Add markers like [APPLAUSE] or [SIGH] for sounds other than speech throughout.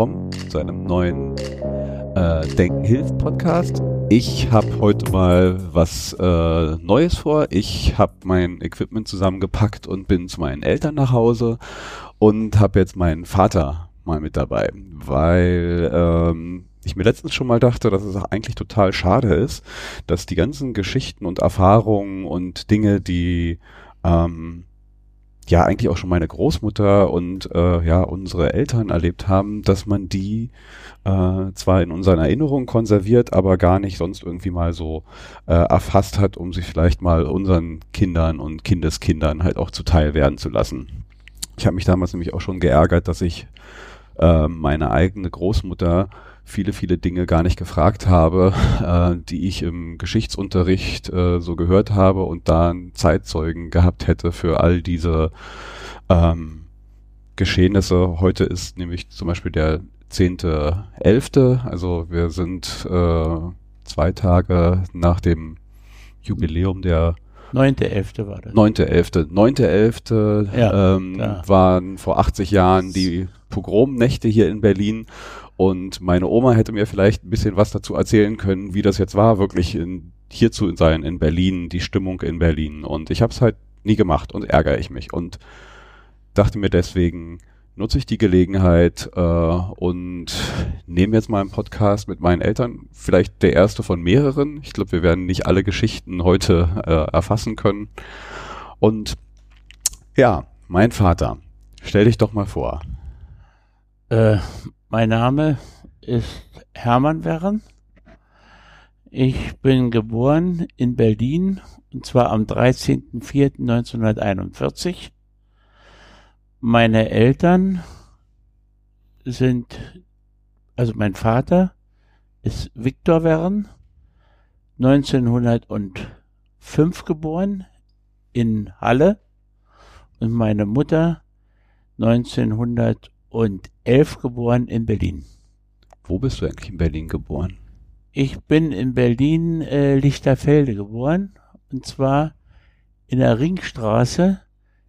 willkommen zu einem neuen äh, Denken hilft Podcast. Ich habe heute mal was äh, Neues vor. Ich habe mein Equipment zusammengepackt und bin zu meinen Eltern nach Hause und habe jetzt meinen Vater mal mit dabei, weil ähm, ich mir letztens schon mal dachte, dass es eigentlich total schade ist, dass die ganzen Geschichten und Erfahrungen und Dinge, die ähm, ja eigentlich auch schon meine Großmutter und äh, ja unsere Eltern erlebt haben, dass man die äh, zwar in unseren Erinnerungen konserviert, aber gar nicht sonst irgendwie mal so äh, erfasst hat, um sich vielleicht mal unseren Kindern und Kindeskindern halt auch zuteil werden zu lassen. Ich habe mich damals nämlich auch schon geärgert, dass ich äh, meine eigene Großmutter viele, viele Dinge gar nicht gefragt habe, [LAUGHS] äh, die ich im Geschichtsunterricht äh, so gehört habe und da einen Zeitzeugen gehabt hätte für all diese ähm, Geschehnisse. Heute ist nämlich zum Beispiel der zehnte, elfte, also wir sind äh, zwei Tage nach dem Jubiläum der Neunte, elfte war das. Neunte, elfte. Neunte, elfte ja, ähm, waren vor 80 Jahren die Pogromnächte hier in Berlin und meine Oma hätte mir vielleicht ein bisschen was dazu erzählen können, wie das jetzt war, wirklich in, hier zu sein in Berlin, die Stimmung in Berlin. Und ich habe es halt nie gemacht und ärgere ich mich. Und dachte mir deswegen, nutze ich die Gelegenheit äh, und nehme jetzt mal einen Podcast mit meinen Eltern, vielleicht der erste von mehreren. Ich glaube, wir werden nicht alle Geschichten heute äh, erfassen können. Und ja, mein Vater, stell dich doch mal vor. Äh, mein Name ist Hermann Werren. Ich bin geboren in Berlin und zwar am 13.04.1941. Meine Eltern sind, also mein Vater ist Viktor Werren, 1905 geboren in Halle und meine Mutter 1900 und elf geboren in Berlin. Wo bist du eigentlich in Berlin geboren? Ich bin in Berlin äh, Lichterfelde geboren und zwar in der Ringstraße.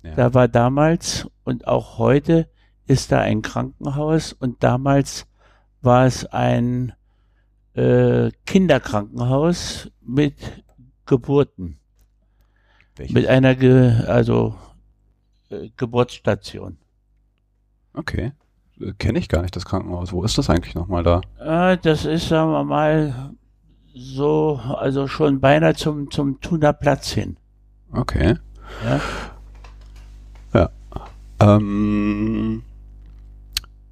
Ja. Da war damals und auch heute ist da ein Krankenhaus und damals war es ein äh, Kinderkrankenhaus mit Geburten. Welches? Mit einer Ge also äh, Geburtsstation. Okay. Äh, Kenne ich gar nicht das Krankenhaus. Wo ist das eigentlich nochmal da? Äh, das ist, sagen wir mal, so, also schon beinahe zum, zum Thuner Platz hin. Okay. Ja. Ja. Ähm,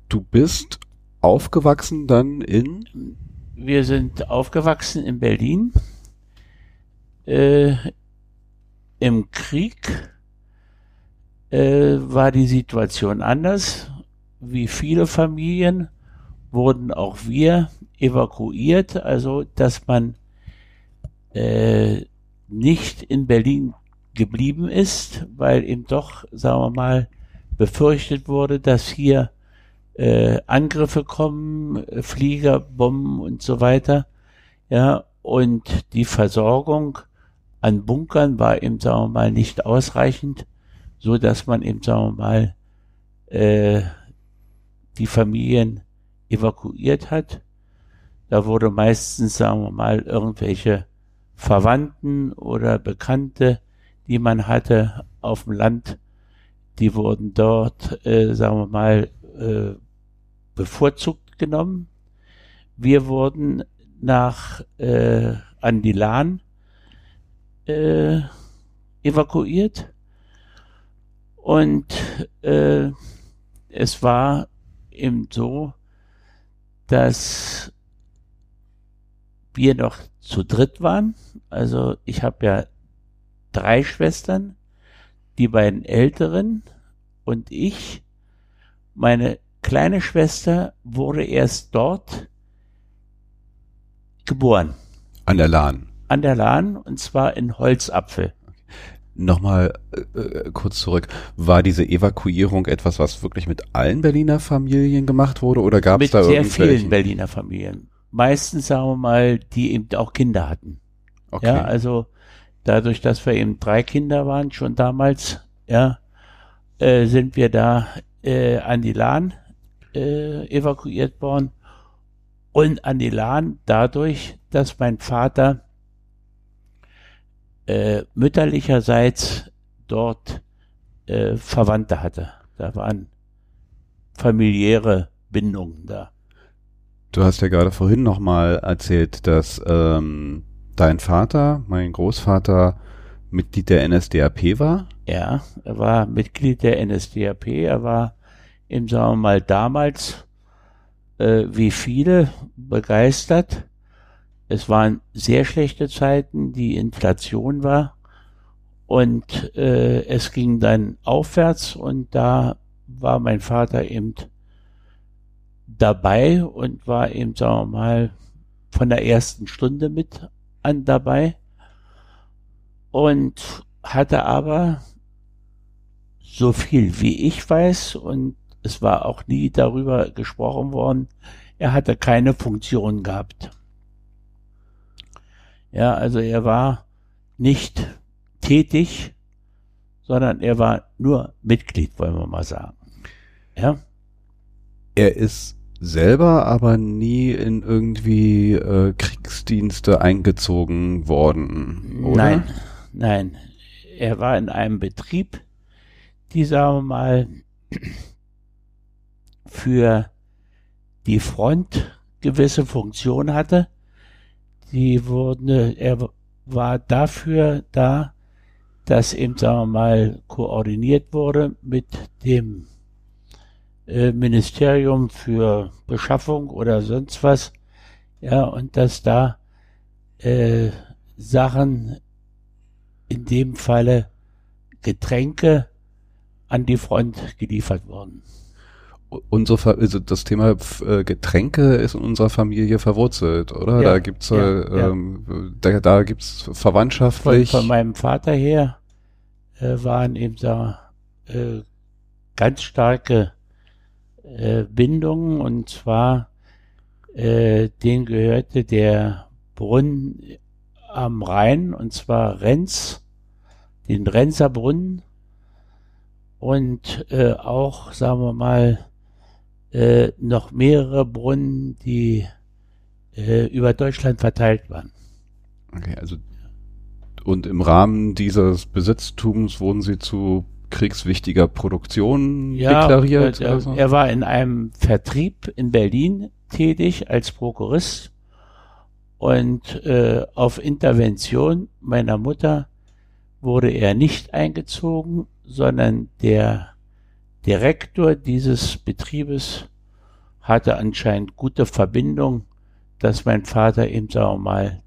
du bist aufgewachsen dann in? Wir sind aufgewachsen in Berlin. Äh, Im Krieg äh, war die Situation anders. Wie viele Familien wurden auch wir evakuiert, also dass man äh, nicht in Berlin geblieben ist, weil eben doch, sagen wir mal, befürchtet wurde, dass hier äh, Angriffe kommen, Flieger, Bomben und so weiter. Ja, und die Versorgung an Bunkern war eben, sagen wir mal, nicht ausreichend so dass man eben, sagen wir mal, äh, die Familien evakuiert hat. Da wurde meistens, sagen wir mal, irgendwelche Verwandten oder Bekannte, die man hatte auf dem Land, die wurden dort, äh, sagen wir mal, äh, bevorzugt genommen. Wir wurden nach äh, an die Lahn äh, evakuiert und äh, es war eben so, dass wir noch zu dritt waren. Also ich habe ja drei Schwestern, die beiden älteren und ich. Meine kleine Schwester wurde erst dort geboren. An der Lahn. An der Lahn und zwar in Holzapfel. Nochmal äh, äh, kurz zurück. War diese Evakuierung etwas, was wirklich mit allen Berliner Familien gemacht wurde oder gab es da irgendwelche? Mit sehr vielen Berliner Familien. Meistens, sagen wir mal, die eben auch Kinder hatten. Okay. Ja, also dadurch, dass wir eben drei Kinder waren, schon damals, ja, äh, sind wir da äh, an die Lahn äh, evakuiert worden und an die Lahn dadurch, dass mein Vater äh, mütterlicherseits dort äh, Verwandte hatte. Da waren familiäre Bindungen da. Du hast ja gerade vorhin nochmal erzählt, dass ähm, dein Vater, mein Großvater, Mitglied der NSDAP war. Ja, er war Mitglied der NSDAP. Er war eben, sagen wir mal, damals äh, wie viele begeistert. Es waren sehr schlechte Zeiten, die Inflation war und äh, es ging dann aufwärts und da war mein Vater eben dabei und war eben, sagen wir mal, von der ersten Stunde mit an dabei und hatte aber so viel wie ich weiß und es war auch nie darüber gesprochen worden, er hatte keine Funktion gehabt. Ja, also er war nicht tätig, sondern er war nur Mitglied, wollen wir mal sagen. Ja. Er ist selber aber nie in irgendwie äh, Kriegsdienste eingezogen worden, oder? Nein, nein. Er war in einem Betrieb, die, sagen wir mal, für die Front gewisse Funktion hatte. Die wurden, er war dafür da, dass eben, sagen wir mal, koordiniert wurde mit dem äh, Ministerium für Beschaffung oder sonst was. Ja, und dass da äh, Sachen, in dem Falle Getränke, an die Front geliefert wurden unsere also das Thema äh, Getränke ist in unserer Familie verwurzelt, oder? Ja, da gibt's ja, äh, ähm, da, da gibt's verwandtschaftlich. Von, von meinem Vater her äh, waren eben da äh, ganz starke äh, Bindungen und zwar äh, den gehörte der Brunnen am Rhein und zwar Renz, den Renzer Brunnen und äh, auch, sagen wir mal, äh, noch mehrere Brunnen, die äh, über Deutschland verteilt waren. Okay, also und im Rahmen dieses Besitztums wurden sie zu kriegswichtiger Produktion ja, deklariert? Er, so? er war in einem Vertrieb in Berlin tätig als Prokurist und äh, auf Intervention meiner Mutter wurde er nicht eingezogen, sondern der Direktor dieses Betriebes hatte anscheinend gute Verbindung, dass mein Vater eben, sagen wir mal,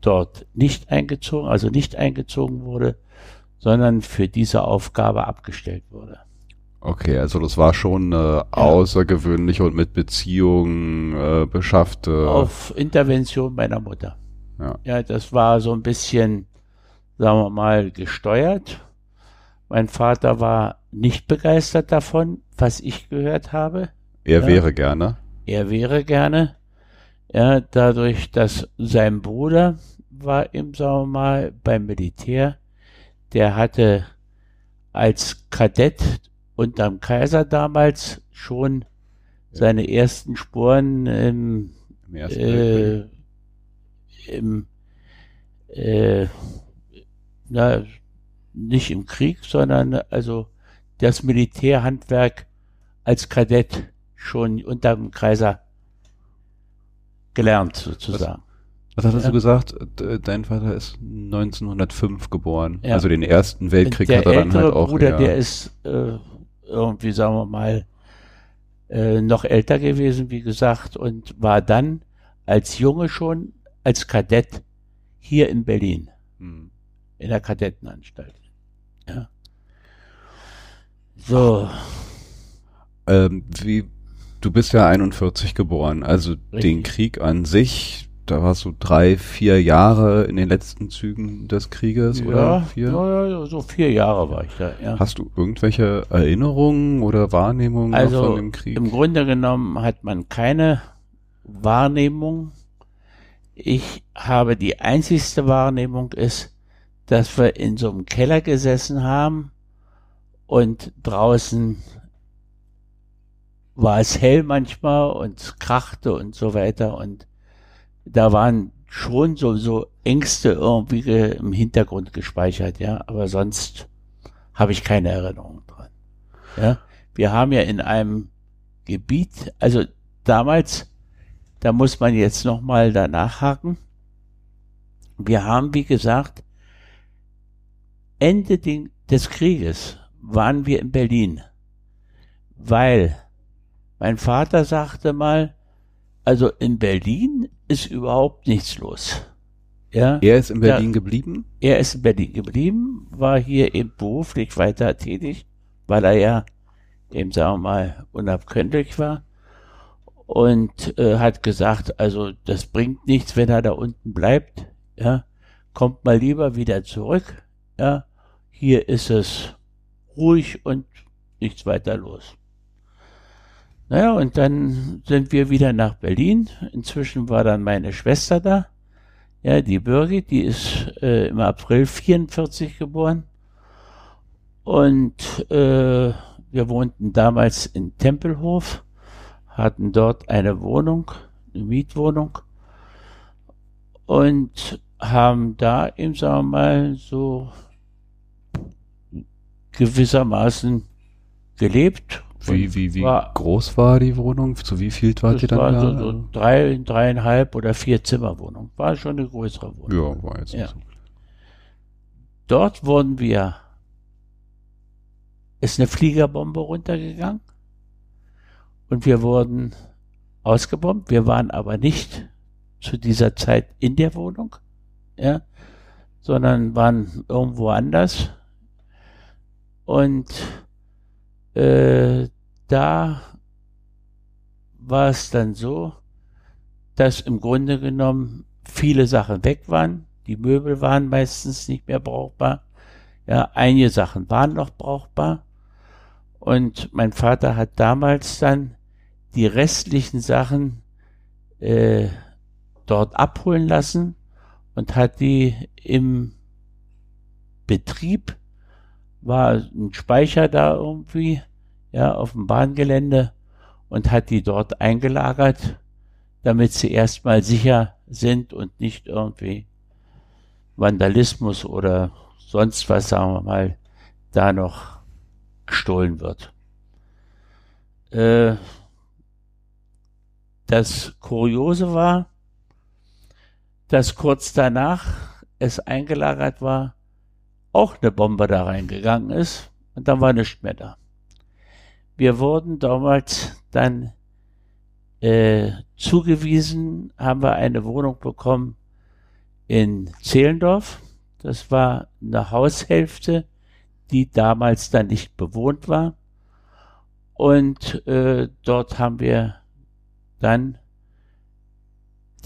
dort nicht eingezogen, also nicht eingezogen wurde, sondern für diese Aufgabe abgestellt wurde. Okay, also das war schon eine ja. außergewöhnliche und mit Beziehungen äh, beschaffte. Auf Intervention meiner Mutter. Ja. ja, das war so ein bisschen, sagen wir mal, gesteuert. Mein Vater war nicht begeistert davon, was ich gehört habe. Er ja. wäre gerne. Er wäre gerne. Ja, dadurch, dass sein Bruder war im, wir mal, beim Militär. Der hatte als Kadett unterm Kaiser damals schon seine ersten Spuren im, Im, äh, im äh, na, nicht im Krieg, sondern also das Militärhandwerk als Kadett schon unter dem Kaiser gelernt, sozusagen. Was, was hattest ja. du gesagt? Dein Vater ist 1905 geboren. Ja. Also den Ersten Weltkrieg der hat er dann halt auch. Bruder, ja. der ist äh, irgendwie, sagen wir mal, äh, noch älter gewesen, wie gesagt, und war dann als Junge schon als Kadett hier in Berlin. Hm. In der Kadettenanstalt. Ja. So. Ähm, wie, du bist ja 41 geboren, also Richtig. den Krieg an sich, da warst du drei, vier Jahre in den letzten Zügen des Krieges ja, oder vier? Ja, so vier Jahre war ich da, ja. Hast du irgendwelche Erinnerungen oder Wahrnehmungen also, von dem Krieg? Im Grunde genommen hat man keine Wahrnehmung. Ich habe die einzigste Wahrnehmung ist, dass wir in so einem Keller gesessen haben und draußen war es hell manchmal und es krachte und so weiter und da waren schon so, so Ängste irgendwie im Hintergrund gespeichert, ja, aber sonst habe ich keine Erinnerung dran. Ja, wir haben ja in einem Gebiet, also damals, da muss man jetzt nochmal danach haken. Wir haben, wie gesagt, Ende des Krieges waren wir in Berlin, weil mein Vater sagte mal, also in Berlin ist überhaupt nichts los. Ja, er ist in Berlin ja, geblieben? Er ist in Berlin geblieben, war hier eben beruflich weiter tätig, weil er ja eben, sagen wir mal, unabkömmlich war und äh, hat gesagt, also das bringt nichts, wenn er da unten bleibt, ja, kommt mal lieber wieder zurück, ja, hier ist es ruhig und nichts weiter los. Naja, und dann sind wir wieder nach Berlin. Inzwischen war dann meine Schwester da. Ja, die Birgit, die ist äh, im April 44 geboren. Und äh, wir wohnten damals in Tempelhof, hatten dort eine Wohnung, eine Mietwohnung und haben da eben, sagen wir mal, so gewissermaßen gelebt. Wie, wie, wie war, groß war die Wohnung? Zu wie viel wart ihr dann war da? So, so drei, dreieinhalb oder vier Zimmerwohnung. War schon eine größere Wohnung. Ja, war jetzt ja. so. Dort wurden wir, ist eine Fliegerbombe runtergegangen und wir wurden ausgebombt. Wir waren aber nicht zu dieser Zeit in der Wohnung, ja, sondern waren irgendwo anders und äh, da war es dann so, dass im Grunde genommen viele Sachen weg waren. Die Möbel waren meistens nicht mehr brauchbar. Ja, einige Sachen waren noch brauchbar. Und mein Vater hat damals dann die restlichen Sachen äh, dort abholen lassen und hat die im Betrieb war ein Speicher da irgendwie, ja, auf dem Bahngelände und hat die dort eingelagert, damit sie erstmal sicher sind und nicht irgendwie Vandalismus oder sonst was, sagen wir mal, da noch gestohlen wird. Äh, das Kuriose war, dass kurz danach es eingelagert war auch eine Bombe da reingegangen ist und dann war nichts mehr da. Wir wurden damals dann äh, zugewiesen, haben wir eine Wohnung bekommen in Zehlendorf. Das war eine Haushälfte, die damals dann nicht bewohnt war. Und äh, dort haben wir dann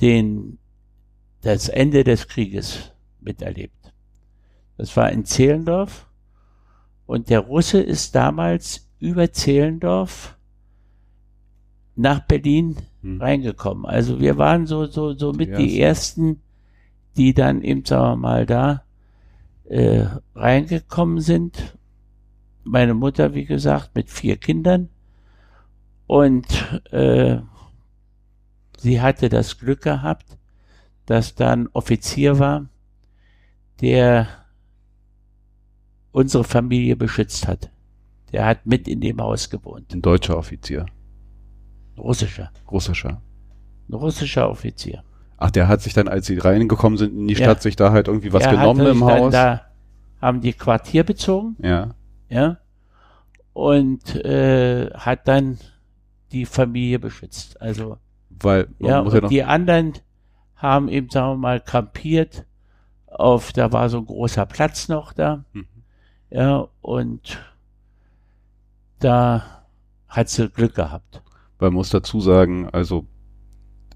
den, das Ende des Krieges miterlebt. Das war in Zehlendorf. Und der Russe ist damals über Zehlendorf nach Berlin hm. reingekommen. Also wir waren so, so, so mit die, die ersten, die dann eben, sagen wir mal, da äh, reingekommen sind. Meine Mutter, wie gesagt, mit vier Kindern. Und äh, sie hatte das Glück gehabt, dass da ein Offizier war, der unsere Familie beschützt hat. Der hat mit in dem Haus gewohnt. Ein deutscher Offizier. russischer. Russischer. Ein russischer Offizier. Ach, der hat sich dann, als sie reingekommen sind in die Stadt, ja. sich da halt irgendwie was er genommen im Haus. Da haben die Quartier bezogen. Ja. Ja. Und äh, hat dann die Familie beschützt. Also weil ja, und ja die anderen haben eben, sagen wir mal, kampiert auf, da war so ein großer Platz noch da. Mhm. Ja, und da hat sie Glück gehabt. Man muss dazu sagen, also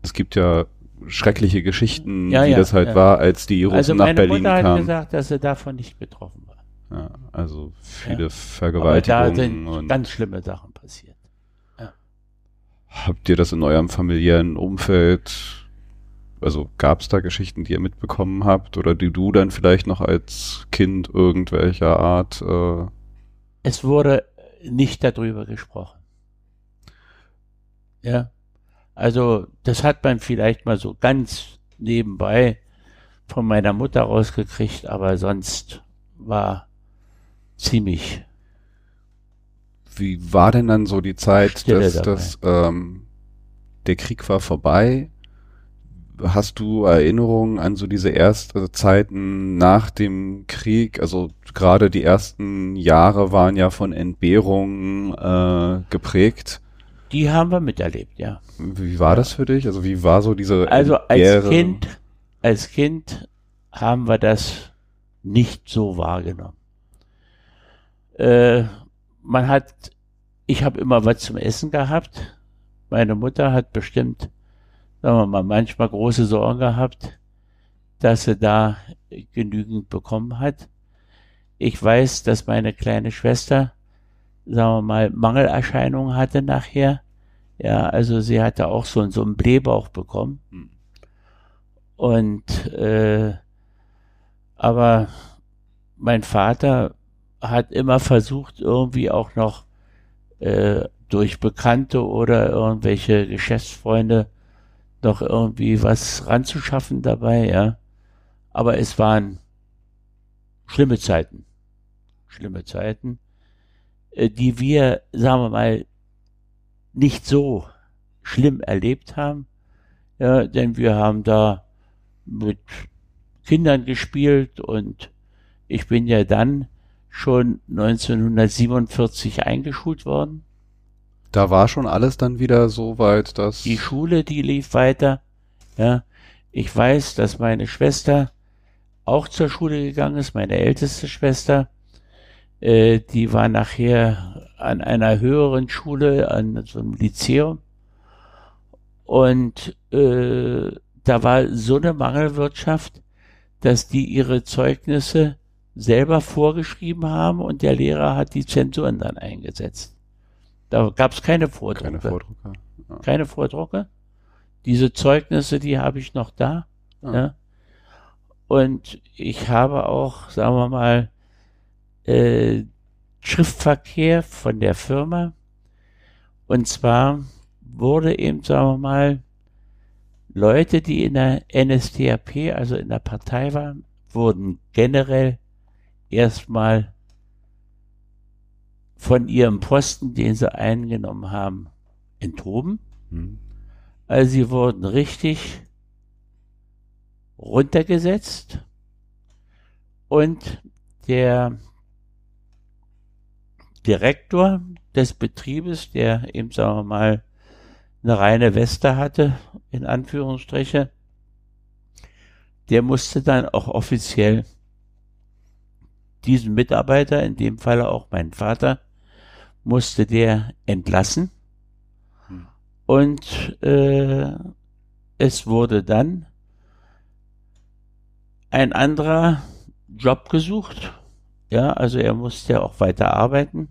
es gibt ja schreckliche Geschichten, ja, wie ja, das halt ja. war, als die Russen also nach Berlin Mutter kamen. hat gesagt, dass sie davon nicht betroffen war. Ja, also viele Vergewaltigungen. Aber da sind und ganz schlimme Sachen passiert. Habt ihr das in eurem familiären Umfeld also gab es da Geschichten, die ihr mitbekommen habt oder die du dann vielleicht noch als Kind irgendwelcher Art? Äh es wurde nicht darüber gesprochen. Ja. Also, das hat man vielleicht mal so ganz nebenbei von meiner Mutter rausgekriegt, aber sonst war ziemlich. Wie war denn dann so die Zeit, dass, dass ähm, der Krieg war vorbei? Hast du Erinnerungen an so diese ersten Zeiten nach dem Krieg? Also gerade die ersten Jahre waren ja von Entbehrungen äh, geprägt. Die haben wir miterlebt, ja. Wie war das für dich? Also wie war so diese Also als Kind, als Kind haben wir das nicht so wahrgenommen. Äh, man hat, ich habe immer was zum Essen gehabt. Meine Mutter hat bestimmt, sagen wir mal, manchmal große Sorgen gehabt, dass sie da genügend bekommen hat. Ich weiß, dass meine kleine Schwester, sagen wir mal, Mangelerscheinungen hatte nachher. Ja, also sie hatte auch so, so einen Blähbauch bekommen. Hm. Und äh, aber mein Vater hat immer versucht, irgendwie auch noch äh, durch Bekannte oder irgendwelche Geschäftsfreunde noch irgendwie was ranzuschaffen dabei, ja. Aber es waren schlimme Zeiten. Schlimme Zeiten, äh, die wir, sagen wir mal, nicht so schlimm erlebt haben. Ja, denn wir haben da mit Kindern gespielt und ich bin ja dann schon 1947 eingeschult worden. Da war schon alles dann wieder so weit, dass Die Schule, die lief weiter. Ja, ich weiß, dass meine Schwester auch zur Schule gegangen ist, meine älteste Schwester. Äh, die war nachher an einer höheren Schule, an so einem Lyzeum. Und äh, da war so eine Mangelwirtschaft, dass die ihre Zeugnisse selber vorgeschrieben haben und der Lehrer hat die Zensuren dann eingesetzt. Da gab es keine Vordrucke. keine Vordrucker. Keine Vordrucke. Diese Zeugnisse, die habe ich noch da. Ah. Ja. Und ich habe auch, sagen wir mal, äh, Schriftverkehr von der Firma. Und zwar wurde eben, sagen wir mal, Leute, die in der NSDAP, also in der Partei waren, wurden generell erstmal von ihrem Posten, den sie eingenommen haben, enthoben. Hm. Also sie wurden richtig runtergesetzt und der Direktor des Betriebes, der eben, sagen wir mal, eine reine Weste hatte, in Anführungsstriche, der musste dann auch offiziell diesen Mitarbeiter, in dem Falle auch mein Vater, musste der entlassen. Hm. Und äh, es wurde dann ein anderer Job gesucht. Ja, also er musste ja auch weiter arbeiten.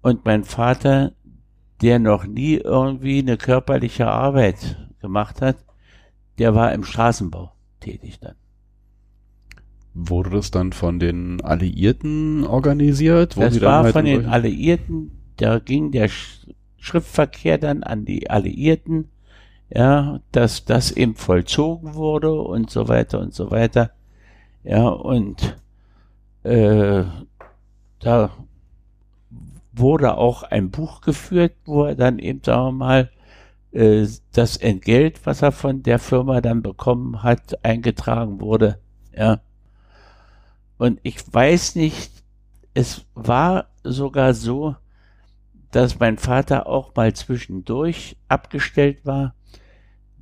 Und mein Vater, der noch nie irgendwie eine körperliche Arbeit gemacht hat, der war im Straßenbau tätig dann. Wurde das dann von den Alliierten organisiert? Das war halt von den Alliierten, da ging der Sch Schriftverkehr dann an die Alliierten, ja, dass das eben vollzogen wurde und so weiter und so weiter. Ja, und äh, da wurde auch ein Buch geführt, wo er dann eben, sagen wir mal, äh, das Entgelt, was er von der Firma dann bekommen hat, eingetragen wurde. Ja. Und ich weiß nicht, es war sogar so, dass mein Vater auch mal zwischendurch abgestellt war.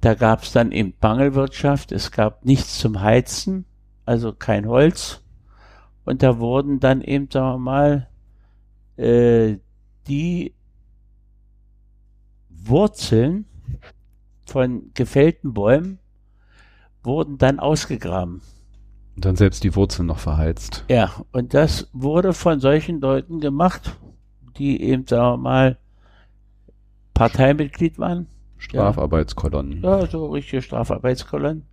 Da gab es dann eben Mangelwirtschaft, es gab nichts zum Heizen, also kein Holz. Und da wurden dann eben, sagen wir mal, äh, die Wurzeln von gefällten Bäumen wurden dann ausgegraben. Und dann selbst die Wurzeln noch verheizt. Ja, und das wurde von solchen Leuten gemacht, die eben, sagen wir mal, Parteimitglied waren. Strafarbeitskolonnen. Ja, so richtige Strafarbeitskolonnen.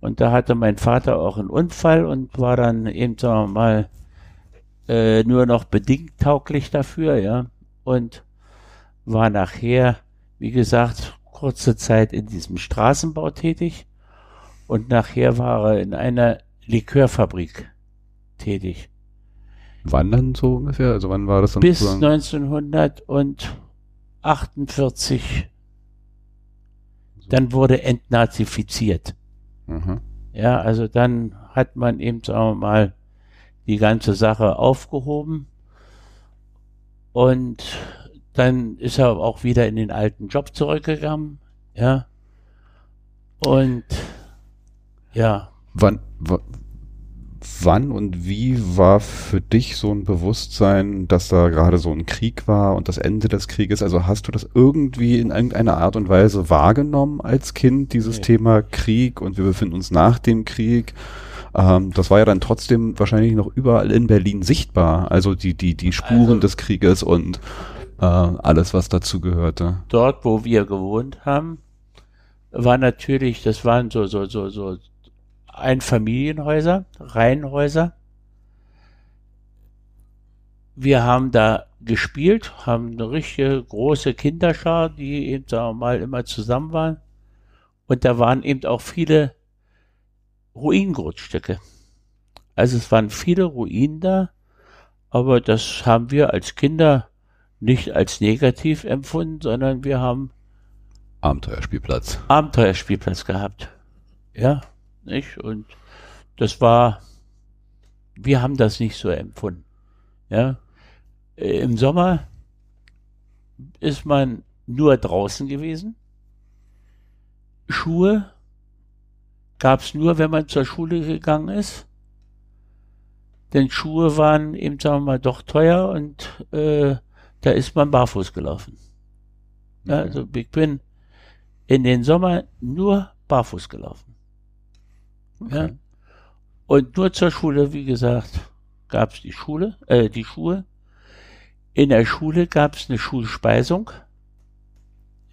Und da hatte mein Vater auch einen Unfall und war dann eben, sagen wir mal, äh, nur noch bedingt tauglich dafür, ja. Und war nachher wie gesagt, kurze Zeit in diesem Straßenbau tätig und nachher war er in einer Likörfabrik tätig. Wann dann so ungefähr? Also wann war das dann? Bis sozusagen? 1948. Dann wurde entnazifiziert. Mhm. Ja, also dann hat man eben, sagen wir mal, die ganze Sache aufgehoben und dann ist er auch wieder in den alten Job zurückgegangen. Ja. Und ja, Wann, wa- wann und wie war für dich so ein Bewusstsein, dass da gerade so ein Krieg war und das Ende des Krieges? Also hast du das irgendwie in irgendeiner Art und Weise wahrgenommen als Kind, dieses Nee. Thema Krieg und wir befinden uns nach dem Krieg? Ähm, das war ja dann trotzdem wahrscheinlich noch überall in Berlin sichtbar. Also die, die, die Spuren Also- des Krieges und äh, alles, was dazu gehörte. dort, wo wir gewohnt haben, war natürlich, das waren so, so, so, so Einfamilienhäuser, Reihenhäuser. Wir haben da gespielt, haben eine richtige große Kinderschar, die eben, sagen wir mal, immer zusammen waren. Und da waren eben auch viele Ruinengrundstücke. Also es waren viele Ruinen da, aber das haben wir als Kinder nicht als negativ empfunden, sondern wir haben Abenteuerspielplatz. Abenteuerspielplatz gehabt. Ja, nicht? Und das war, wir haben das nicht so empfunden. Ja, Äh, im Sommer ist man nur draußen gewesen. Schuhe gab's nur, wenn man zur Schule gegangen ist. Denn Schuhe waren eben, sagen wir mal, doch teuer und äh, da ist man barfuß gelaufen. Ja, Okay. also ich bin in den Sommer nur barfuß gelaufen. Ja. Okay. Und nur zur Schule, wie gesagt, gab's die Schule, äh, die Schuhe. In der Schule gab's eine Schulspeisung.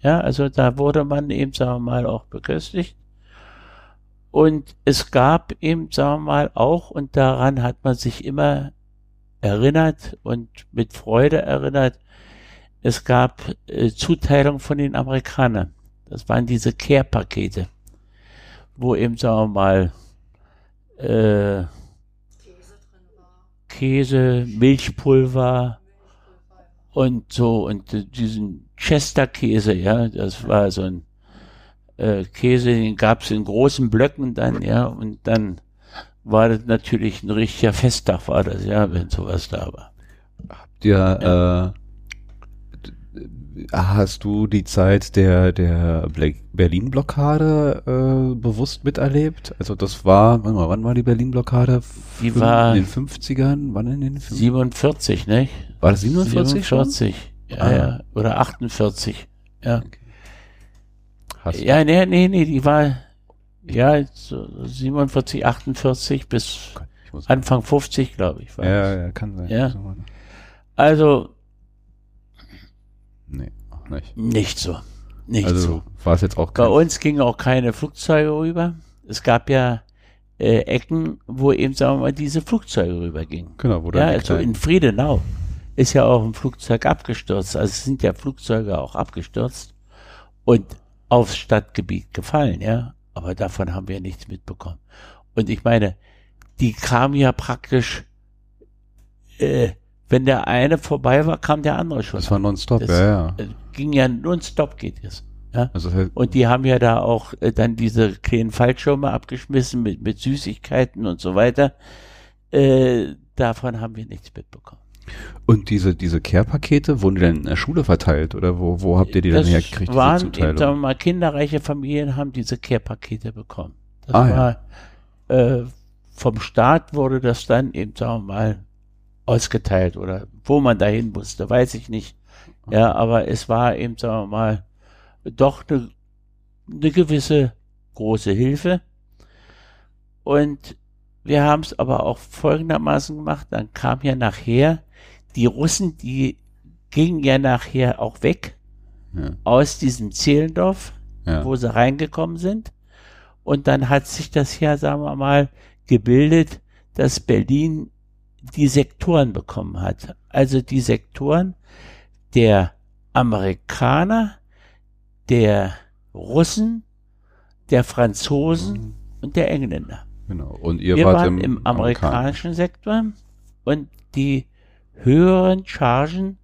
Ja, also da wurde man eben, sagen wir mal, auch beköstigt. Und es gab eben, sagen wir mal, auch, und daran hat man sich immer erinnert und mit Freude erinnert, es gab äh, Zuteilung von den Amerikanern. Das waren diese Care-Pakete, wo eben, sagen wir mal, äh, Käse, Milchpulver und so und diesen Chester-Käse, ja, das war so ein äh, Käse, den gab's in großen Blöcken dann, ja, und dann war das natürlich ein richtiger Festtag, war das, ja, wenn sowas da war. dir, äh, hast du die Zeit der, der Berlin-Blockade äh, bewusst miterlebt? Also das war, wann war, wann war die Berlin-Blockade? Die Fün- war- in den 50ern? Wann in den 50ern? 47, ne? War das 47 schon? 47, ja, Ah. ja, oder 48, ja. Hast du- Ja, nee, nee, nee, die war, ja, so 47, 48 bis Anfang 50, glaube ich, war ja, das. ja, kann sein. Ja. Also, Nee, auch nicht. nicht so. Nicht also so. war es jetzt auch Bei kein, uns gingen auch keine Flugzeuge rüber. Es gab ja äh, Ecken, wo eben, sagen wir mal, diese Flugzeuge rübergingen. genau, wo dann Ja, also in Friedenau ist ja auch ein Flugzeug abgestürzt. Also es sind ja Flugzeuge auch abgestürzt und aufs Stadtgebiet gefallen, ja. Aber davon haben wir nichts mitbekommen. Und ich meine, die kamen ja praktisch, äh, wenn der eine vorbei war, kam der andere schon. das war nonstop, Das- ja, ja. Ging ja nonstop geht es. Ja. Also Und die haben ja da auch äh, dann diese kleinen Fallschirme abgeschmissen mit, mit Süßigkeiten und so weiter. Äh, davon haben wir nichts mitbekommen. und diese, diese Care-Pakete, wurden die denn in der Schule verteilt oder wo, wo habt ihr die dann das hergekriegt, diese waren, eben, Zuteilung? sagen wir mal, kinderreiche Familien haben diese Care-Pakete bekommen. Das Ah, ja. war, äh, vom Staat wurde das dann eben, sagen wir mal, ausgeteilt oder wo man dahin musste, weiß ich nicht. Ja, aber es war eben, sagen wir mal, doch eine, eine gewisse große Hilfe. Und wir haben es aber auch folgendermaßen gemacht, dann kam ja nachher, die Russen, die gingen ja nachher auch weg Ja, aus diesem Zehlendorf, ja. wo sie reingekommen sind. Und dann hat sich das ja, sagen wir mal, gebildet, dass Berlin die Sektoren bekommen hat. Also die Sektoren der Amerikaner, der Russen, der Franzosen und der Engländer. Genau. Und ihr Wir wart waren im, im amerikanischen Sektor und die höheren Chargen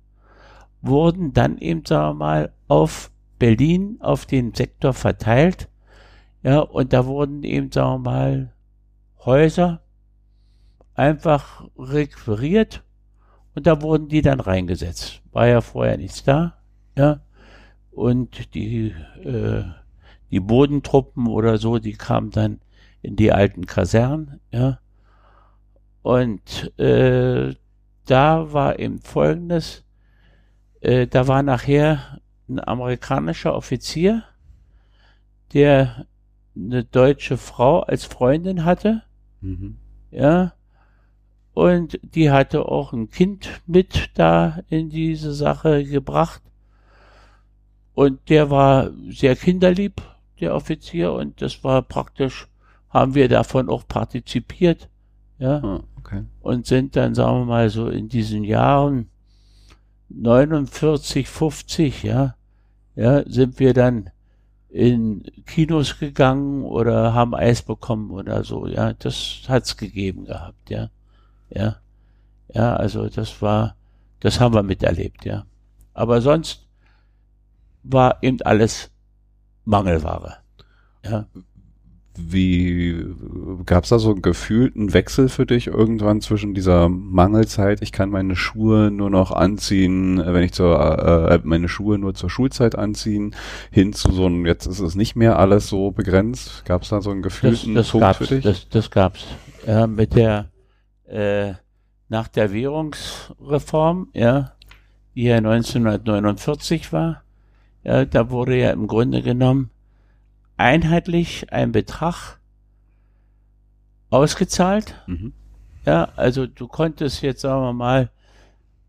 wurden dann eben, sagen wir mal, auf Berlin, auf den Sektor verteilt. Ja, und da wurden eben, sagen wir mal, Häuser einfach requiriert und da wurden die dann reingesetzt. War ja vorher nichts da, ja. Und die, äh, die Bodentruppen oder so, die kamen dann in die alten Kasernen, ja. Und äh, da war eben Folgendes, äh, da war nachher ein amerikanischer Offizier, der eine deutsche Frau als Freundin hatte, Mhm. ja, und die hatte auch ein Kind mit da in diese Sache gebracht. Und der war sehr kinderlieb, der Offizier, und das war praktisch, haben wir davon auch partizipiert, ja Ah, okay. und sind dann, sagen wir mal, so in diesen Jahren 49, 50, ja, ja, sind wir dann in Kinos gegangen oder haben Eis bekommen oder so, ja, das hat's gegeben gehabt, ja, ja, ja, also das war, das haben wir miterlebt, ja, aber sonst war eben alles Mangelware, ja. Wie gab's da so einen gefühlten Wechsel für dich irgendwann zwischen dieser Mangelzeit, ich kann meine Schuhe nur noch anziehen, äh, wenn ich zur äh, äh, meine Schuhe nur zur Schulzeit anziehen, hin zu so einem, jetzt ist es nicht mehr alles so begrenzt. Gab's da so einen Das, gefühlten das Punkt gab's, für dich? das, das gab's. Ja, mit der, äh, nach der Währungsreform, ja, die ja 1949 war, ja, da wurde ja im Grunde genommen einheitlich ein Betrag ausgezahlt. Mhm. Ja, also du konntest jetzt, sagen wir mal,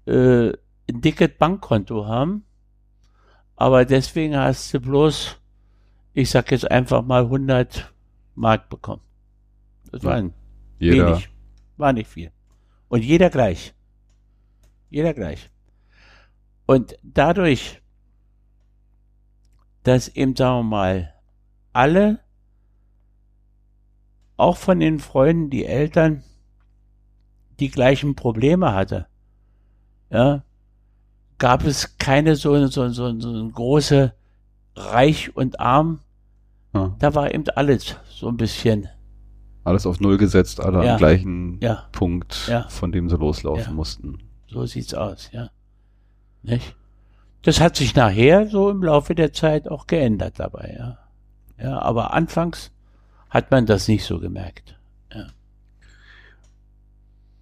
äh, ein dickes Bankkonto haben, aber deswegen hast du bloß, ich sag jetzt einfach mal 100 Mark bekommen. Das Ja. war ein Jeder, wenig, war nicht viel. Und jeder gleich. Jeder gleich. Und dadurch, dass eben, sagen wir mal, alle, auch von den Freunden, die Eltern, die gleichen Probleme hatte, ja, gab es keine so, so, so, so große Reich und Arm. ja, Da war eben alles so ein bisschen, alles auf Null gesetzt, alle Ja. am gleichen ja, Punkt, Ja. von dem sie loslaufen Ja. mussten. So sieht's aus, ja. Nicht? Das hat sich nachher so im Laufe der Zeit auch geändert dabei, ja. Ja, aber anfangs hat man das nicht so gemerkt.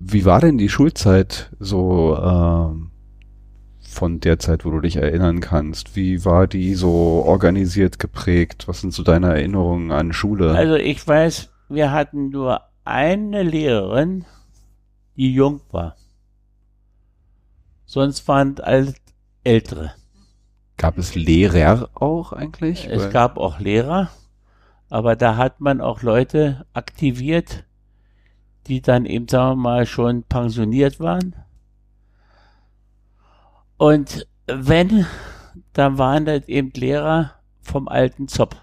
Wie war denn die Schulzeit so ähm, von der Zeit, wo du dich erinnern kannst? Wie war die so organisiert geprägt? Was sind so deine Erinnerungen an Schule? Also ich weiß, wir hatten nur eine Lehrerin, die jung war. Sonst waren alt ältere. Gab es Lehrer auch eigentlich? Es gab auch Lehrer, aber da hat man auch Leute aktiviert, die dann eben, sagen wir mal, schon pensioniert waren. Und wenn, dann waren das eben Lehrer vom alten Zopp.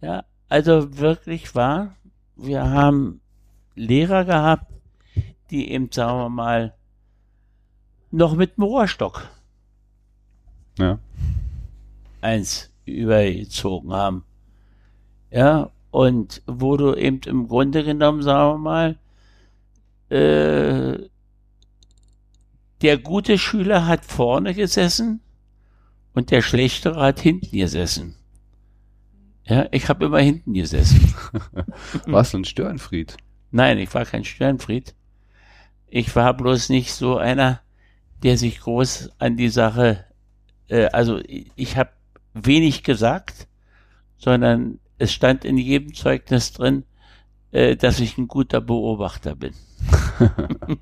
Ja, also wirklich wahr, wir haben Lehrer gehabt, die eben, sagen wir mal, noch mit dem Rohrstock ja. eins übergezogen haben. Ja, und wo du eben im Grunde genommen, sagen wir mal, äh, der gute Schüler hat vorne gesessen und der schlechtere hat hinten gesessen. Ja, ich habe immer hinten gesessen. [LAUGHS] Warst du ein Störenfried? Nein, ich war kein Störenfried. Ich war bloß nicht so einer, der sich groß an die Sache, äh, also ich, habe wenig gesagt, sondern es stand in jedem Zeugnis drin, äh, dass ich ein guter Beobachter bin. [LAUGHS]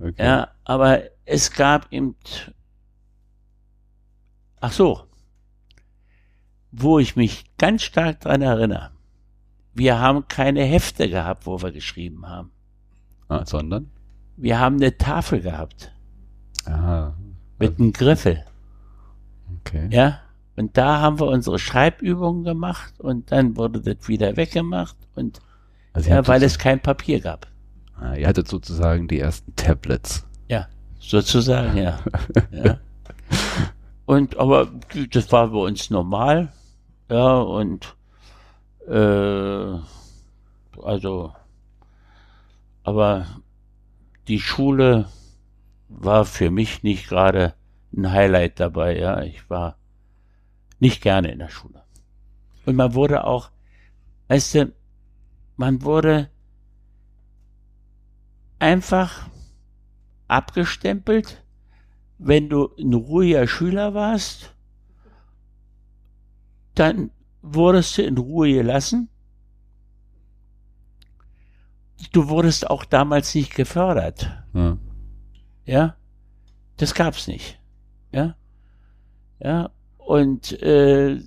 Okay. Ja, aber es gab eben, ach so, wo ich mich ganz stark dran erinnere. Wir haben keine Hefte gehabt, wo wir geschrieben haben. Ah, sondern? Wir haben eine Tafel gehabt Aha. mit einem Griffel. Okay. Ja. Und da haben wir unsere Schreibübungen gemacht und dann wurde das wieder weggemacht und Also ja, weil es kein Papier gab. ah, ihr hattet sozusagen die ersten Tablets. Ja, sozusagen, ja. [LAUGHS] ja. Und aber das war bei uns normal. Ja, und äh, also aber die Schule war für mich nicht gerade ein Highlight dabei, ja. Ich war nicht gerne in der Schule. Und man wurde auch, weißt du, man wurde einfach abgestempelt, wenn du ein ruhiger Schüler warst, dann wurdest du in Ruhe gelassen. Du wurdest auch damals nicht gefördert. Ja. Ja, das gab's nicht. Ja, ja, und äh,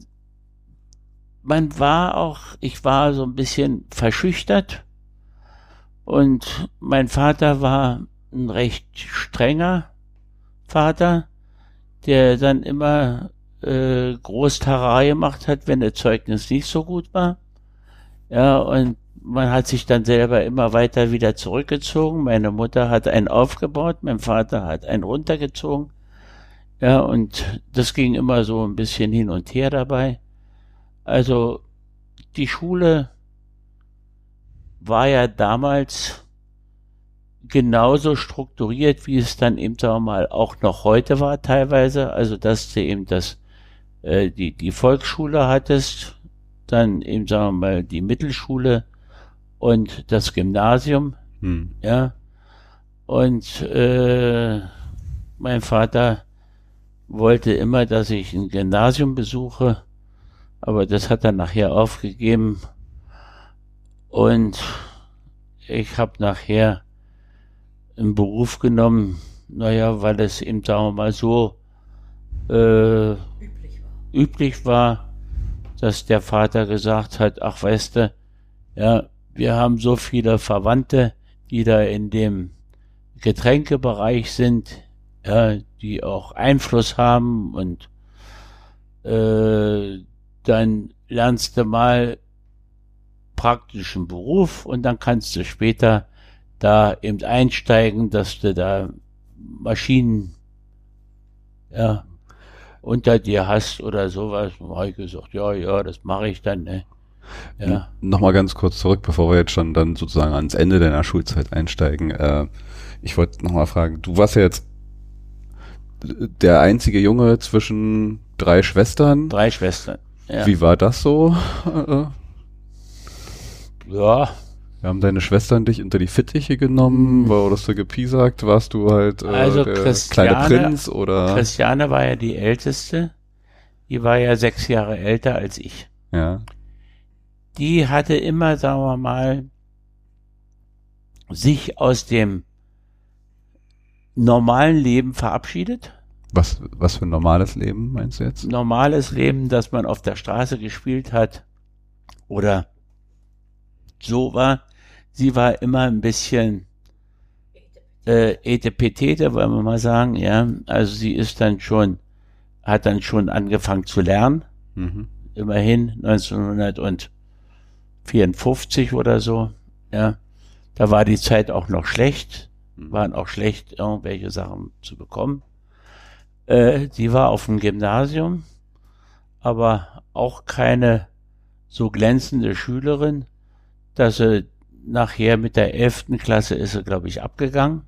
man war auch, ich war so ein bisschen verschüchtert und mein Vater war ein recht strenger Vater, der dann immer äh, groß Tara gemacht hat, wenn das Zeugnis nicht so gut war. Ja, und man hat sich dann selber immer weiter wieder zurückgezogen. Meine Mutter hat einen aufgebaut, mein Vater hat einen runtergezogen. Ja, und das ging immer so ein bisschen hin und her dabei. Also die Schule war ja damals genauso strukturiert, wie es dann eben sagen wir mal auch noch heute war teilweise. Also dass du eben das äh, die die Volksschule hattest, dann eben sagen wir mal die Mittelschule und das Gymnasium, Hm. ja. Und äh, mein Vater wollte immer, dass ich ein Gymnasium besuche, aber das hat er nachher aufgegeben. Und ich habe nachher einen Beruf genommen, naja, weil es eben, sagen wir mal so, äh, üblich war, dass der Vater gesagt hat, ach weißt du, ja, wir haben so viele Verwandte, die da in dem Getränkebereich sind, ja, die auch Einfluss haben und äh, dann lernst du mal praktischen Beruf und dann kannst du später da eben einsteigen, dass du da Maschinen ja, unter dir hast oder sowas. Da habe ich gesagt, ja, ja, das mache ich dann. Ne? Ja. Nochmal ganz kurz zurück, bevor wir jetzt schon dann sozusagen ans Ende deiner Schulzeit einsteigen. Äh, ich wollte nochmal fragen, du warst ja jetzt der einzige Junge zwischen drei Schwestern. Drei Schwestern. Ja. Wie war das so? [LAUGHS] Äh, ja, haben deine Schwestern dich unter die Fittiche genommen? Wurdest du gepiesackt? Warst du halt äh, Also der kleine Prinz oder? Christiane war ja die älteste. Die war ja sechs Jahre älter als ich. Ja. Die hatte immer, sagen wir mal, sich aus dem normalen Leben verabschiedet. Was, was für ein normales Leben meinst du jetzt? Normales Leben, dass man auf der Straße gespielt hat oder so war. Sie war immer ein bisschen äh, etepetete, wollen wir mal sagen, ja. Also sie ist dann schon, hat dann schon angefangen zu lernen. Mhm. immerhin 1954 oder so, ja. Da war die Zeit auch noch schlecht, waren auch schlecht, irgendwelche Sachen zu bekommen. Äh, die war auf dem Gymnasium, aber auch keine so glänzende Schülerin, dass sie nachher mit der elften Klasse ist sie, glaube ich, abgegangen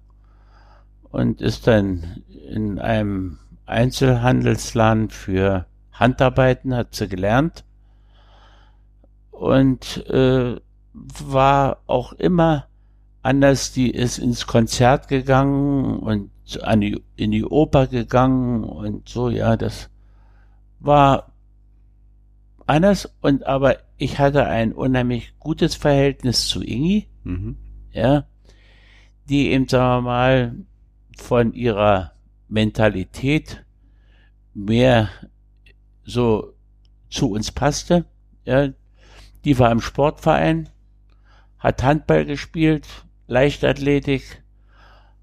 und ist dann in einem Einzelhandelsladen für Handarbeiten hat sie gelernt und äh, war auch immer anders. Die ist ins Konzert gegangen und an die, in die Oper gegangen und so, ja, das war anders. Und aber ich hatte ein unheimlich gutes Verhältnis zu Ingi, Mhm. ja, die eben, sagen wir mal, von ihrer Mentalität mehr so zu uns passte. Ja, die war im Sportverein, hat Handball gespielt, Leichtathletik,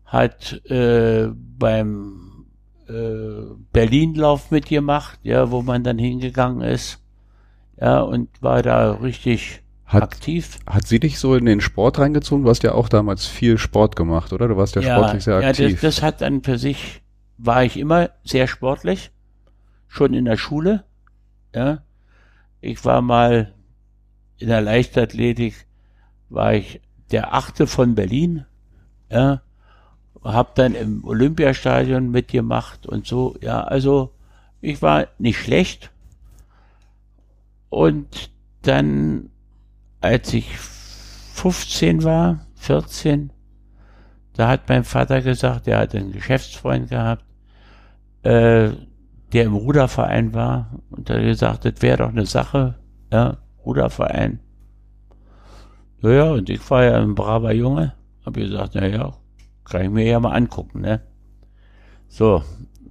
hat äh, beim äh, Berlinlauf mitgemacht, ja, wo man dann hingegangen ist. Ja, und war da richtig Hat- aktiv. Hat sie dich so in den Sport reingezogen? Du hast ja auch damals viel Sport gemacht, oder? Du warst ja, sportlich sehr ja, aktiv. das, das hat dann für sich, war ich immer sehr sportlich, schon in der Schule. Ja, ich war mal in der Leichtathletik, war ich der Achte von Berlin. Ja, hab dann im Olympiastadion mitgemacht und so. Ja, also ich war nicht schlecht. Und dann, als ich 15 war, 14, da hat mein Vater gesagt, er hat einen Geschäftsfreund gehabt, äh, der im Ruderverein war und hat gesagt, das wäre doch eine Sache, ja, Ruderverein. Naja, und ich war ja ein braver Junge, habe gesagt, naja, kann ich mir ja mal angucken, ne? So,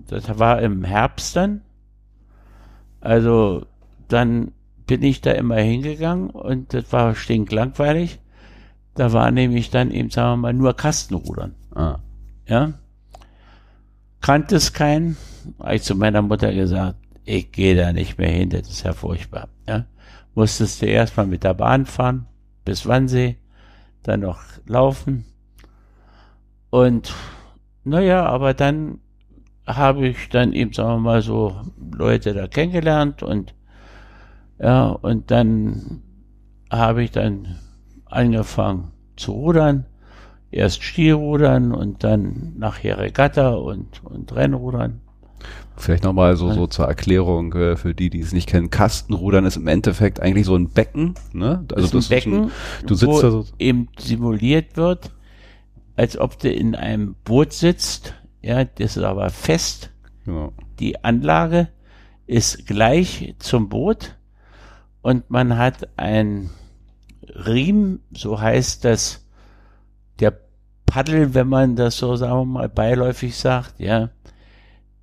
das war im Herbst dann. Also, dann bin ich da immer hingegangen und das war stinklangweilig. Da war nämlich dann eben, sagen wir mal, nur Kastenrudern. ah. Ja. Kannte es keinen. Habe ich zu meiner Mutter gesagt, ich gehe da nicht mehr hin, das ist ja furchtbar. Ja. Musstest du erstmal mit der Bahn fahren bis Wannsee, dann noch laufen. Und naja, aber dann habe ich dann eben, sagen wir mal, so Leute da kennengelernt und ja, und dann habe ich dann angefangen zu rudern. Erst Stilrudern und dann nachher Regatta und, und Rennrudern. Vielleicht nochmal so, so zur Erklärung äh, für die, die es nicht kennen. Kastenrudern ist im Endeffekt eigentlich so ein Becken. Ne? Also das ist ein Becken, du sitzt wo da so. eben simuliert wird, als ob du in einem Boot sitzt. Ja, das ist aber fest. Genau. Die Anlage ist gleich zum Boot und man hat ein Riemen, so heißt das, der Paddel, wenn man das so, sagen wir mal, beiläufig sagt, ja,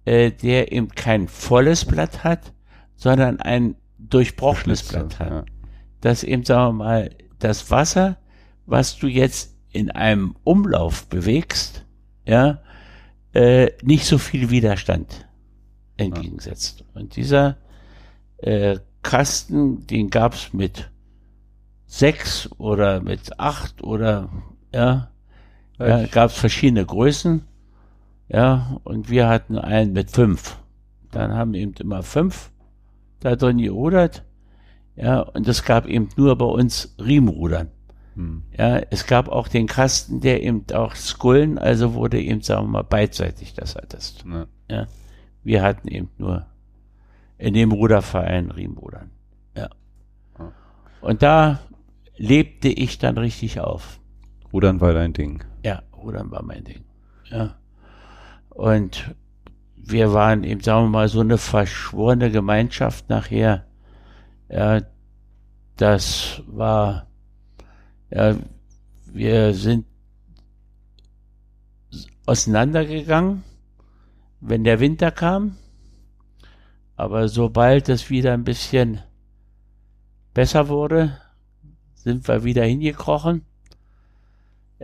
äh, der eben kein volles Blatt hat, sondern ein durchbrochenes Blatt hat. Ja. Dass eben, sagen wir mal, das Wasser, was du jetzt in einem Umlauf bewegst, ja, äh, nicht so viel Widerstand entgegensetzt. Und dieser äh, Kasten, den gab's mit sechs oder mit acht oder ja, ja gab's verschiedene Größen. Ja, und wir hatten einen mit fünf. Dann haben eben immer fünf da drin gerudert. Ja, und es gab eben nur bei uns Riemenrudern. Hm. Ja, es gab auch den Kasten, der eben auch Skullen, also wurde eben, sagen wir mal, beidseitig das hattest. Ne. Ja. Wir hatten eben nur in dem Ruderverein Riemenrudern. Ja. Und da lebte ich dann richtig auf. Rudern war dein Ding. Ja, Rudern war mein Ding. Ja. Und wir waren eben, sagen wir mal, so eine verschworene Gemeinschaft nachher. Ja, das war, ja, wir sind auseinandergegangen, wenn der Winter kam. Aber sobald es wieder ein bisschen besser wurde, sind wir wieder hingekrochen.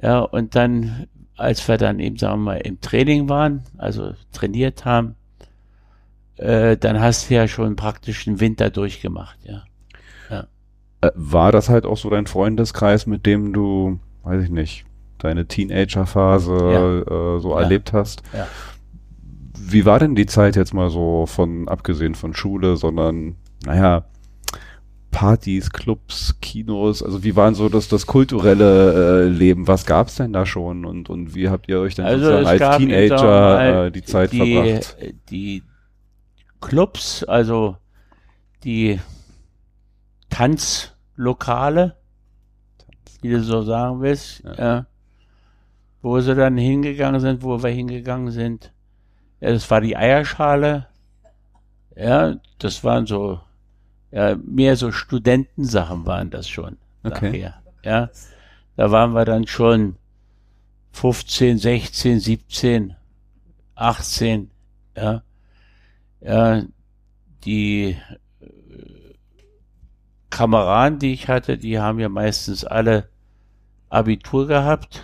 Ja, und dann, als wir dann eben, sagen wir mal, im Training waren, also trainiert haben, äh, dann hast du ja schon praktisch einen Winter durchgemacht, ja. Äh, war das halt auch so dein Freundeskreis, mit dem du, weiß ich nicht, deine Teenagerphase äh, so Ja. erlebt hast? Ja. Wie war denn die Zeit jetzt mal so von, abgesehen von Schule, sondern, naja, Partys, Clubs, Kinos, also wie waren so das, das kulturelle äh, Leben? Was gab's denn da schon und, und wie habt ihr euch denn Also es als gab Teenager äh, die Zeit die, verbracht? Die Clubs, also die Tanzlokale, wie du so sagen willst, Ja. ja. wo sie dann hingegangen sind, wo wir hingegangen sind. Das war die Eierschale. Ja, das waren so, ja, mehr so Studentensachen waren das schon. Okay. Nachher. Ja, da waren wir dann schon 15, 16, 17, 18, ja. Ja, die äh, Kameraden, die ich hatte, die haben ja meistens alle Abitur gehabt,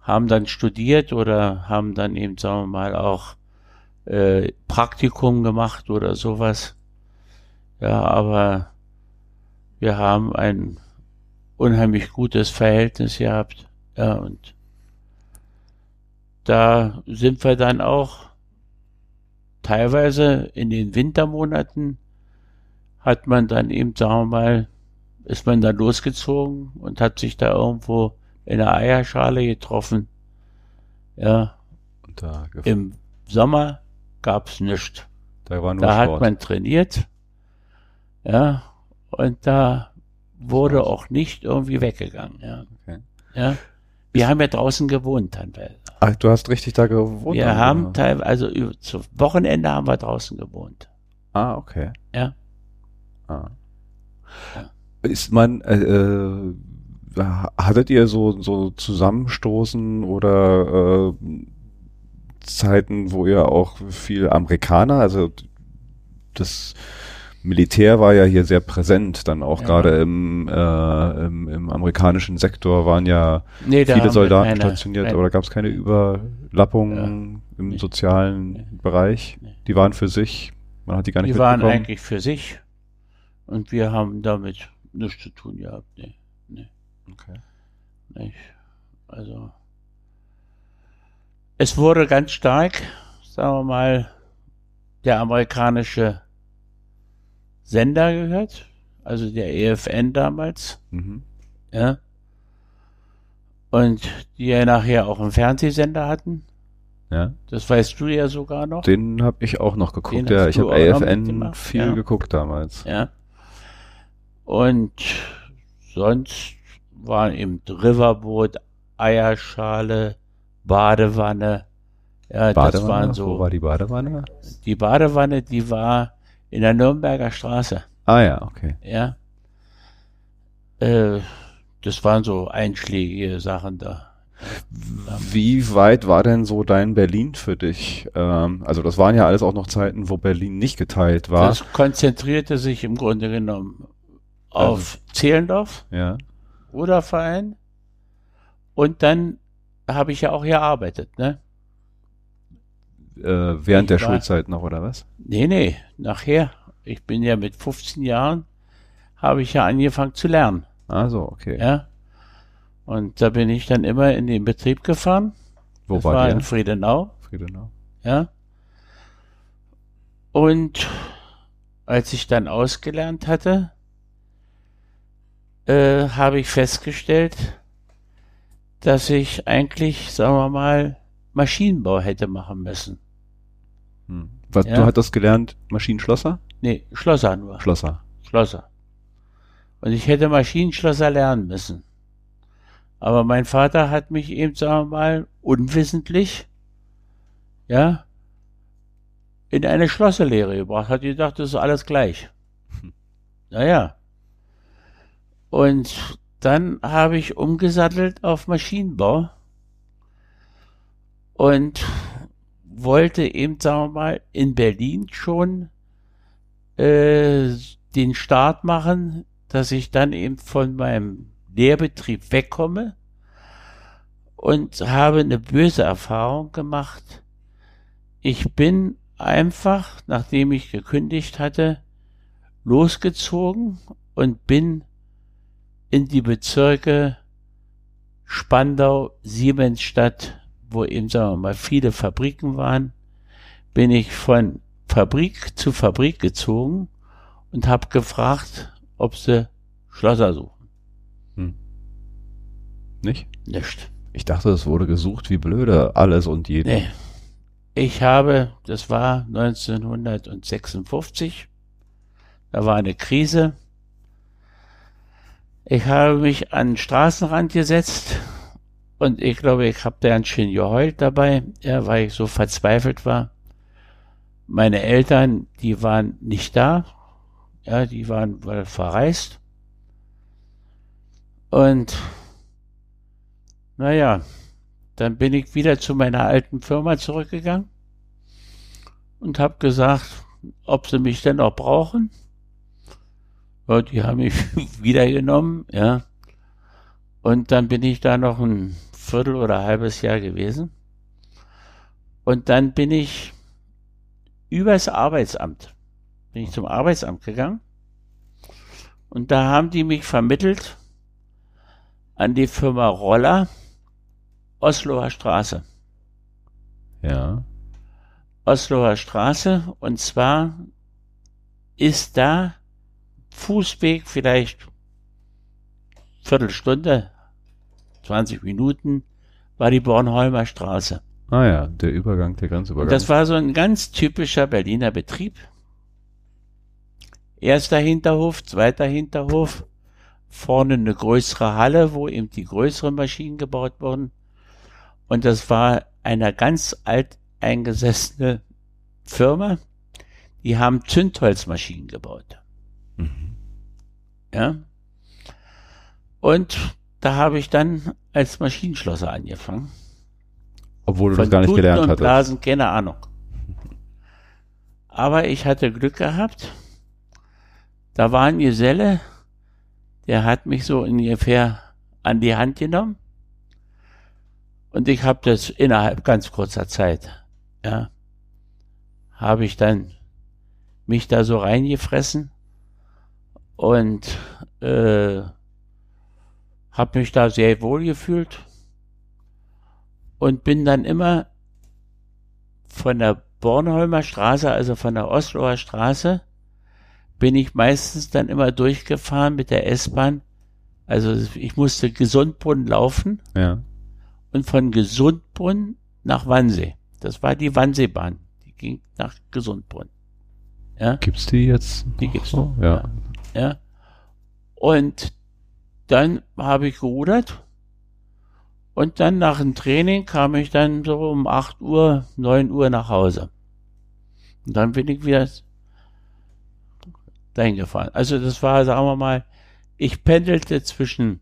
haben dann studiert oder haben dann eben, sagen wir mal, auch äh, Praktikum gemacht oder sowas. Ja, aber wir haben ein unheimlich gutes Verhältnis gehabt. Ja, und da sind wir dann auch teilweise in den Wintermonaten hat man dann eben, sagen wir mal, ist man dann losgezogen und hat sich da irgendwo in der Eierschale getroffen. Ja. Im Sommer gab's nichts. Da, war nur da hat man trainiert. Ja. Und da wurde Sport. auch nicht irgendwie weggegangen. Ja. Okay. ja. Wir haben ja draußen gewohnt teilweise. Ach, du hast richtig da gewohnt? Wir haben teilweise, also zu Wochenende haben wir draußen gewohnt. Ah, okay. Ja. Ah. ja. Ist man, äh, äh, hattet ihr so, so Zusammenstoßen oder äh, Zeiten, wo ihr auch viel Amerikaner, also das Militär war ja hier sehr präsent, dann auch ja. gerade im, äh, im, im, amerikanischen Sektor waren ja nee, viele Soldaten keine, stationiert, aber da gab es keine Überlappungen ja. im nee. sozialen nee. Bereich. Die waren für sich, man hat die gar nicht Die waren eigentlich für sich und wir haben damit nichts zu tun gehabt. Nee, nee. Okay. Nicht. Also es wurde ganz stark, sagen wir mal, der amerikanische Sender gehört, also der EFN damals. Mhm. Ja. Und die ja nachher auch einen Fernsehsender hatten. Ja. Das weißt du ja sogar noch. Den habe ich auch noch geguckt, Den ja. Ich habe AFN viel ja. geguckt damals. Ja. Und sonst waren eben Riverboot, Eierschale, Badewanne. Ja, Badewanne? das waren so. Wo war die Badewanne? Die Badewanne, die war in der Nürnberger Straße. Ah ja, okay. Ja. Äh, das waren so einschlägige Sachen da. Wie weit war denn so dein Berlin für dich? Ähm, also das waren ja alles auch noch Zeiten, wo Berlin nicht geteilt war. Das konzentrierte sich im Grunde genommen auf also, Zehlendorf, ja. Ruderverein und dann habe ich ja auch gearbeitet, ne? Äh, während ich der war, Schulzeit noch, oder was? Nee, nee, nachher. Ich bin ja mit 15 Jahren, habe ich ja angefangen zu lernen. Ah, so, okay. Ja. Und da bin ich dann immer in den Betrieb gefahren. Wo das war, war der? in Friedenau. Friedenau. Ja. Und als ich dann ausgelernt hatte, äh, habe ich festgestellt, dass ich eigentlich, sagen wir mal, Maschinenbau hätte machen müssen. Hm. Was, ja? Du hattest gelernt Maschinenschlosser? Nee, Schlosser nur. Schlosser. Schlosser. Und ich hätte Maschinenschlosser lernen müssen. Aber mein Vater hat mich eben, sagen wir mal, unwissentlich, ja, in eine Schlosserlehre gebracht. Hat gedacht, das ist alles gleich. Hm. Naja. Und dann habe ich umgesattelt auf Maschinenbau und wollte eben, sagen wir mal, in Berlin schon äh, den Start machen, dass ich dann eben von meinem Lehrbetrieb wegkomme und habe eine böse Erfahrung gemacht. Ich bin einfach, nachdem ich gekündigt hatte, losgezogen und bin in die Bezirke Spandau, Siemensstadt, wo eben, sagen wir mal, viele Fabriken waren, bin ich von Fabrik zu Fabrik gezogen und habe gefragt, ob sie Schlosser suchen. Hm. Nicht? Nicht. Ich dachte, es wurde gesucht wie blöde, alles und jeden. Nee. Ich habe, das war 1956, da war eine Krise, ich habe mich an den Straßenrand gesetzt und ich glaube, ich habe ganz schön geheult dabei, ja, weil ich so verzweifelt war. Meine Eltern, die waren nicht da, ja, die waren verreist. Und naja, dann bin ich wieder zu meiner alten Firma zurückgegangen und habe gesagt, ob sie mich denn noch brauchen. Ja, die haben mich [LAUGHS] wieder genommen, ja. Und dann bin ich da noch ein Viertel oder ein halbes Jahr gewesen. Und dann bin ich übers Arbeitsamt. Bin ich zum Arbeitsamt gegangen. Und da haben die mich vermittelt an die Firma Roller, Osloer Straße. Ja. Osloer Straße. Und zwar ist da Fußweg vielleicht Viertelstunde, 20 Minuten, war die Bornholmer Straße. Ah ja, der Übergang, der Grenzübergang. Und das war so ein ganz typischer Berliner Betrieb. Erster Hinterhof, zweiter Hinterhof, vorne eine größere Halle, wo eben die größeren Maschinen gebaut wurden. Und das war eine ganz alt eingesessene Firma, die haben Zündholzmaschinen gebaut. Mhm. Ja. Und da habe ich dann als Maschinenschlosser angefangen. Obwohl du Von das gar nicht Tuten gelernt und hattest. Blasen, keine Ahnung. Aber ich hatte Glück gehabt. Da war ein Geselle, der hat mich so ungefähr an die Hand genommen. Und ich habe das innerhalb ganz kurzer Zeit, ja, habe ich dann mich da so reingefressen und äh, habe mich da sehr wohl gefühlt und bin dann immer von der Bornholmer Straße, also von der Osloer Straße, bin ich meistens dann immer durchgefahren mit der S-Bahn. Also ich musste Gesundbrunn laufen Ja. und von Gesundbrunn nach Wannsee. Das war die Wannseebahn. Die ging nach Gesundbrunn. Ja, Gibt's die jetzt? Die gibt's so? noch, Ja. ja. Und dann habe ich gerudert. Und dann nach dem Training kam ich dann so um 8 Uhr, 9 Uhr nach Hause. Und dann bin ich wieder dahin gefahren. Also das war, sagen wir mal, ich pendelte zwischen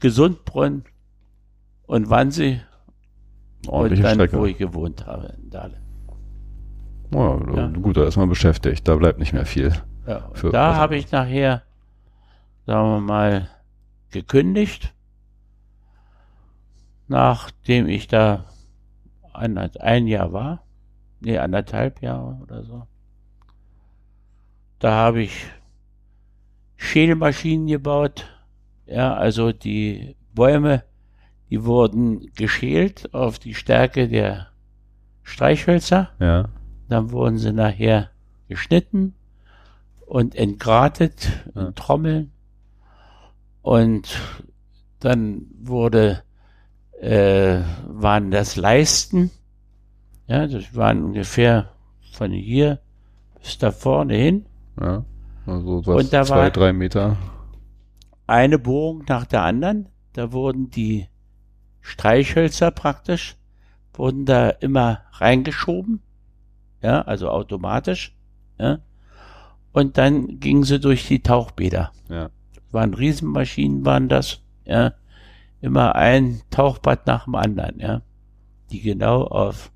Gesundbrunn und Wannsee und Ordentliche dann, Strecke. wo ich gewohnt habe, in Dahlem. Ja, Ja. Gut, da ist man beschäftigt. Da bleibt nicht mehr viel. Ja, da habe ich nachher, sagen wir mal, gekündigt, nachdem ich da ein, ein Jahr war, nee, anderthalb Jahre oder so. Da habe ich Schälmaschinen gebaut, ja, also die Bäume, die wurden geschält auf die Stärke der Streichhölzer. Ja. Dann wurden sie nachher geschnitten und entgratet Ja. in Trommeln. Und dann wurde, äh, waren das Leisten. Ja, das waren ungefähr von hier bis da vorne hin. Ja. Also so Und da zwei, war- drei Meter. Eine Bohrung nach der anderen. Da wurden die Streichhölzer praktisch, wurden da immer reingeschoben. Ja, also automatisch. Ja. Und dann gingen sie durch die Tauchbäder. Ja. waren Riesenmaschinen, waren das, ja. Immer ein Tauchbad nach dem anderen, ja. Die genau auf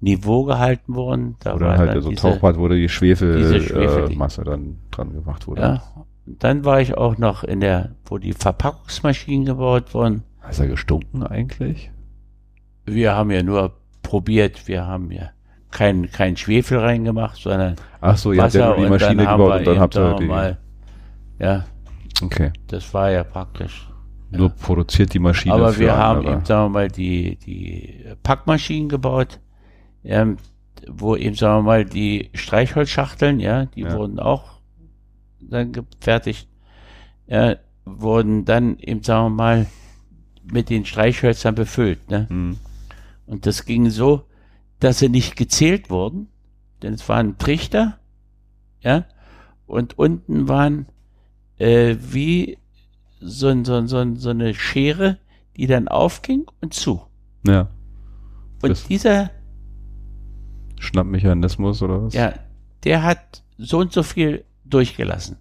Niveau gehalten wurden. Da Oder halt dann so ein diese- Tauchbad, wo die Schwefelmasse Schwefel- äh, dann dran gemacht wurde. Ja. Und dann war ich auch noch in der, wo die Verpackungsmaschinen gebaut wurden. Ist er gestunken eigentlich? Wir haben ja nur probiert, wir haben ja kein, kein Schwefel reingemacht, sondern Ach so, ihr habt ja Wasser die Maschine gebaut und dann habt ihr die. mal, ja, Okay. das war ja praktisch. Nur produziert die Maschine. Aber wir haben andere. eben, sagen wir mal, die, die Packmaschinen gebaut, ähm, wo eben, sagen wir mal, die Streichholzschachteln, ja, die Ja. wurden auch dann gefertigt, ja, wurden dann eben, sagen wir mal, mit den Streichhölzern befüllt, ne? Hm. Und das ging so, dass sie nicht gezählt wurden, denn es waren Trichter, ja, und unten waren äh, wie so, so, so, so eine Schere, die dann aufging und zu. Ja. Und Das- dieser, Schnappmechanismus oder was? ja, der hat so und so viel durchgelassen.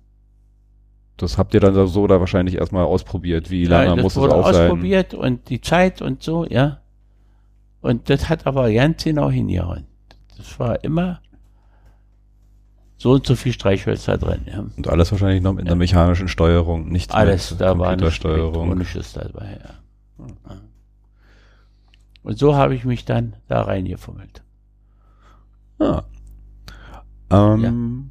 Das habt ihr dann so oder wahrscheinlich erstmal ausprobiert. Wie lange ja, das muss es auch sein? ausprobiert und die Zeit und so, ja. Und das hat aber ganz genau hingehauen. Das war immer so und so viel Streichhölzer drin, ja. Und alles wahrscheinlich noch mit einer mechanischen Steuerung, nicht Alles, mit da war elektronisches dabei, ja. Ja. Und so habe ich mich dann da reingefummelt. Ah. Ähm,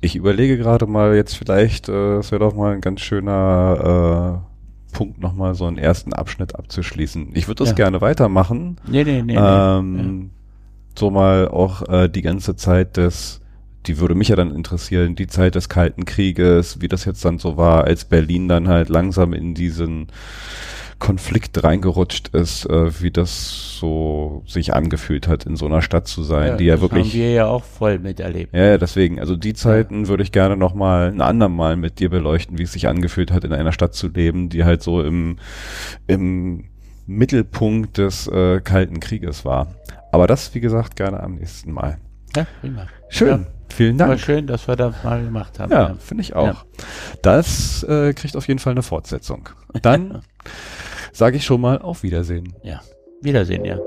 Ich überlege gerade mal jetzt vielleicht, äh, es wäre doch mal ein ganz schöner äh, Punkt, nochmal so einen ersten Abschnitt abzuschließen. Ich würde das Ja. gerne weitermachen. Nee, nee, nee. nee. ähm, So mal auch äh, die ganze Zeit des, die würde mich ja dann interessieren, die Zeit des Kalten Krieges, wie das jetzt dann so war, als Berlin dann halt langsam in diesen Konflikt reingerutscht ist, äh, wie das so sich angefühlt hat, in so einer Stadt zu sein, die ja das wirklich haben wir ja auch voll miterlebt. ja, ja, deswegen, also die Zeiten würde ich gerne nochmal ein andermal mit dir beleuchten, wie es sich angefühlt hat, in einer Stadt zu leben, die halt so im, im Mittelpunkt des äh, Kalten Krieges war. Aber das, wie gesagt, gerne am nächsten Mal. Ja, prima. Schön, Ja. vielen War Dank. schön, dass wir das mal gemacht haben. Ja, finde ich auch. Ja. Das äh, kriegt auf jeden Fall eine Fortsetzung. Dann [LAUGHS] sage ich schon mal auf Wiedersehen. Ja, Wiedersehen, ja.